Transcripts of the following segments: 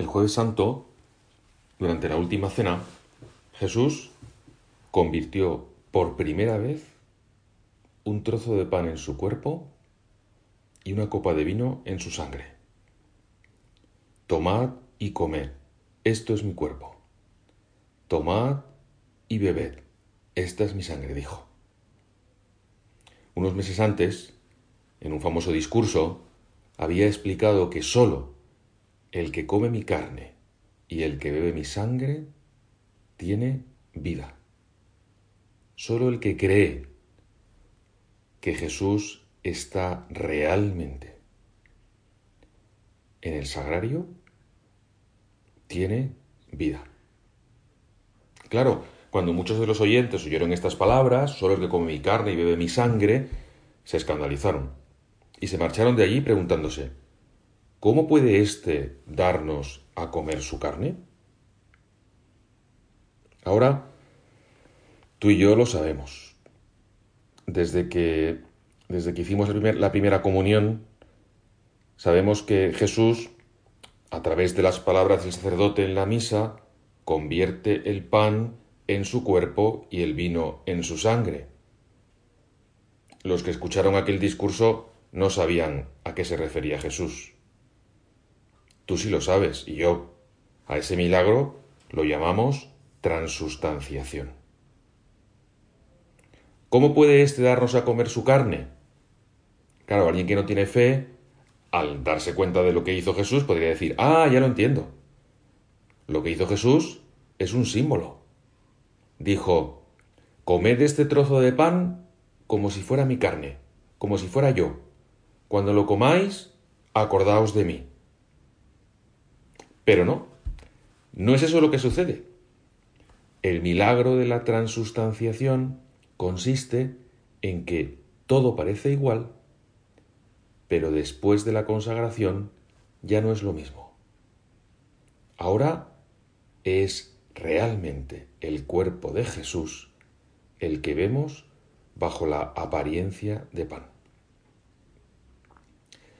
El jueves santo, durante la última cena, Jesús convirtió por primera vez un trozo de pan en su cuerpo y una copa de vino en su sangre. Tomad y comed, esto es mi cuerpo. Tomad y bebed, esta es mi sangre, dijo. Unos meses antes, en un famoso discurso, había explicado que sólo el que come mi carne y el que bebe mi sangre tiene vida. Solo el que cree que Jesús está realmente en el sagrario tiene vida. Claro, cuando muchos de los oyentes oyeron estas palabras, solo el que come mi carne y bebe mi sangre, se escandalizaron y se marcharon de allí preguntándose, ¿cómo puede éste darnos a comer su carne? Ahora, tú y yo lo sabemos. Desde que, desde que hicimos la primera comunión, sabemos que Jesús, a través de las palabras del sacerdote en la misa, convierte el pan en su cuerpo y el vino en su sangre. Los que escucharon aquel discurso no sabían a qué se refería Jesús. Tú sí lo sabes, y yo. A ese milagro lo llamamos transustanciación. ¿Cómo puede éste darnos a comer su carne? Claro, alguien que no tiene fe, al darse cuenta de lo que hizo Jesús, podría decir, ah, ya lo entiendo. Lo que hizo Jesús es un símbolo. Dijo, comed este trozo de pan como si fuera mi carne, como si fuera yo. Cuando lo comáis, acordaos de mí. Pero no, no es eso lo que sucede. El milagro de la transustanciación consiste en que todo parece igual, pero después de la consagración ya no es lo mismo. Ahora es realmente el cuerpo de Jesús el que vemos bajo la apariencia de pan.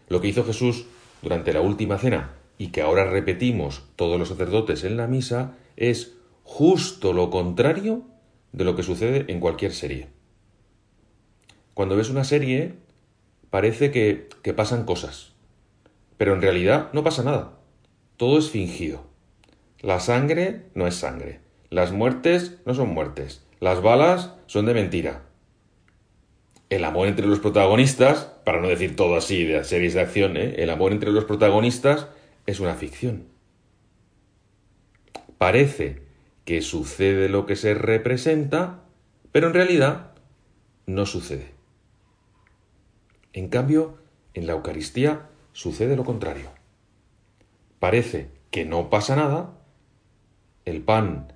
Lo que hizo Jesús durante la última cena y que ahora repetimos todos los sacerdotes en la misa es justo lo contrario de lo que sucede en cualquier serie. Cuando ves una serie parece que, que pasan cosas, pero en realidad no pasa nada. Todo es fingido. La sangre no es sangre. Las muertes no son muertes. Las balas son de mentira el amor entre los protagonistas, para no decir todo así de series de acción, ¿eh? el amor entre los protagonistas es una ficción. Parece que sucede lo que se representa, pero en realidad no sucede. En cambio, en la Eucaristía sucede lo contrario. Parece que no pasa nada, el pan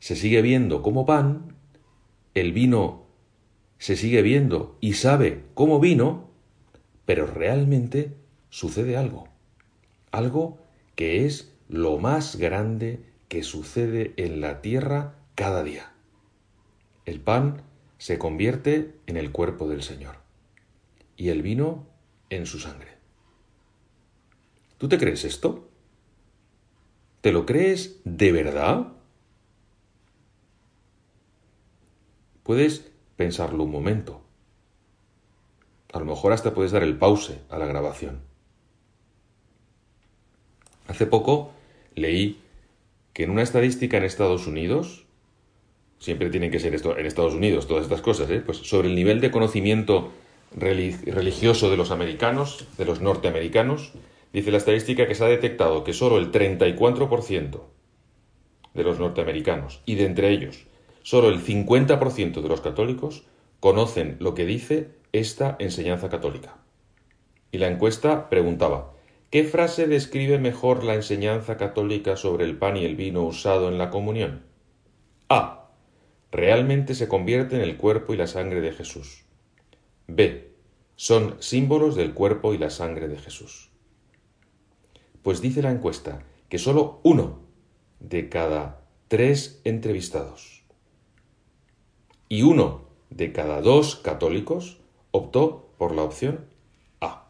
se sigue viendo como pan, el vino se sigue viendo y sabe cómo vino, pero realmente sucede algo. Algo que es lo más grande que sucede en la tierra cada día. El pan se convierte en el cuerpo del Señor y el vino en su sangre. ¿Tú te crees esto? ¿Te lo crees de verdad? Puedes pensarlo un momento. A lo mejor hasta puedes dar el pause a la grabación. Hace poco leí que en una estadística en Estados Unidos, siempre tienen que ser esto, en Estados Unidos todas estas cosas, ¿eh? pues sobre el nivel de conocimiento religioso de los americanos, de los norteamericanos, dice la estadística que se ha detectado que solo el 34% de los norteamericanos, y de entre ellos Solo el 50% de los católicos conocen lo que dice esta enseñanza católica. Y la encuesta preguntaba, ¿qué frase describe mejor la enseñanza católica sobre el pan y el vino usado en la comunión? A. Realmente se convierte en el cuerpo y la sangre de Jesús. B. Son símbolos del cuerpo y la sangre de Jesús. Pues dice la encuesta que solo uno de cada tres entrevistados y uno de cada dos católicos optó por la opción A.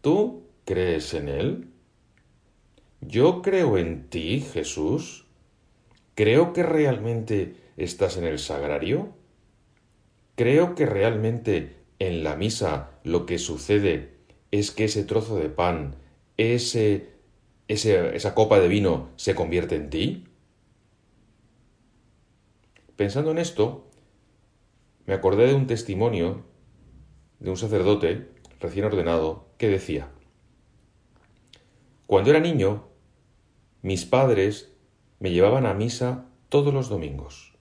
¿Tú crees en él? yo creo en ti, Jesús. Creo que realmente estás en el sagrario. Creo que realmente en la misa lo que sucede es que ese trozo de pan, ese, esa copa de vino se convierte en ti. Pensando en esto, me acordé de un testimonio de un sacerdote recién ordenado que decía, Cuando era niño, mis padres me llevaban a misa todos los domingos.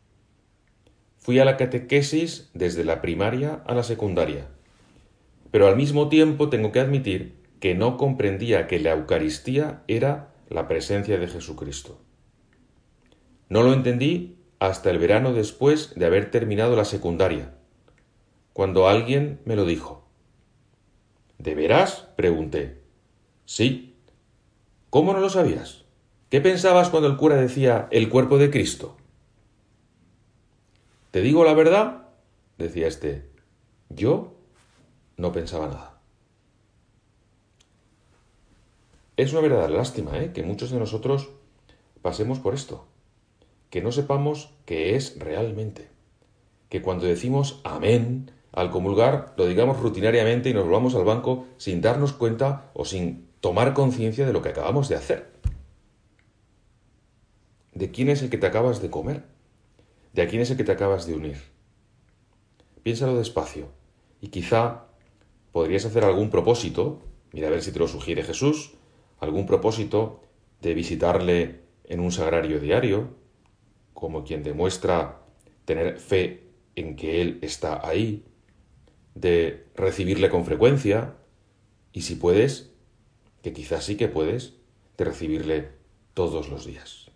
Fui a la catequesis desde la primaria a la secundaria, pero al mismo tiempo tengo que admitir que no comprendía que la Eucaristía era la presencia de Jesucristo. No lo entendí hasta el verano después de haber terminado la secundaria, cuando alguien me lo dijo. ¿De veras? pregunté. Sí. ¿Cómo no lo sabías? ¿Qué pensabas cuando el cura decía el cuerpo de Cristo? ¿Te digo la verdad? decía este. Yo no pensaba nada. Es una verdadera lástima ¿eh? que muchos de nosotros pasemos por esto, que no sepamos qué es realmente, que cuando decimos amén al comulgar lo digamos rutinariamente y nos volvamos al banco sin darnos cuenta o sin tomar conciencia de lo que acabamos de hacer. ¿De quién es el que te acabas de comer? ¿De a quién es el que te acabas de unir? Piénsalo despacio y quizá podrías hacer algún propósito, mira a ver si te lo sugiere Jesús, algún propósito de visitarle en un sagrario diario, como quien demuestra tener fe en que Él está ahí, de recibirle con frecuencia y si puedes, que quizás sí que puedes, de recibirle todos los días.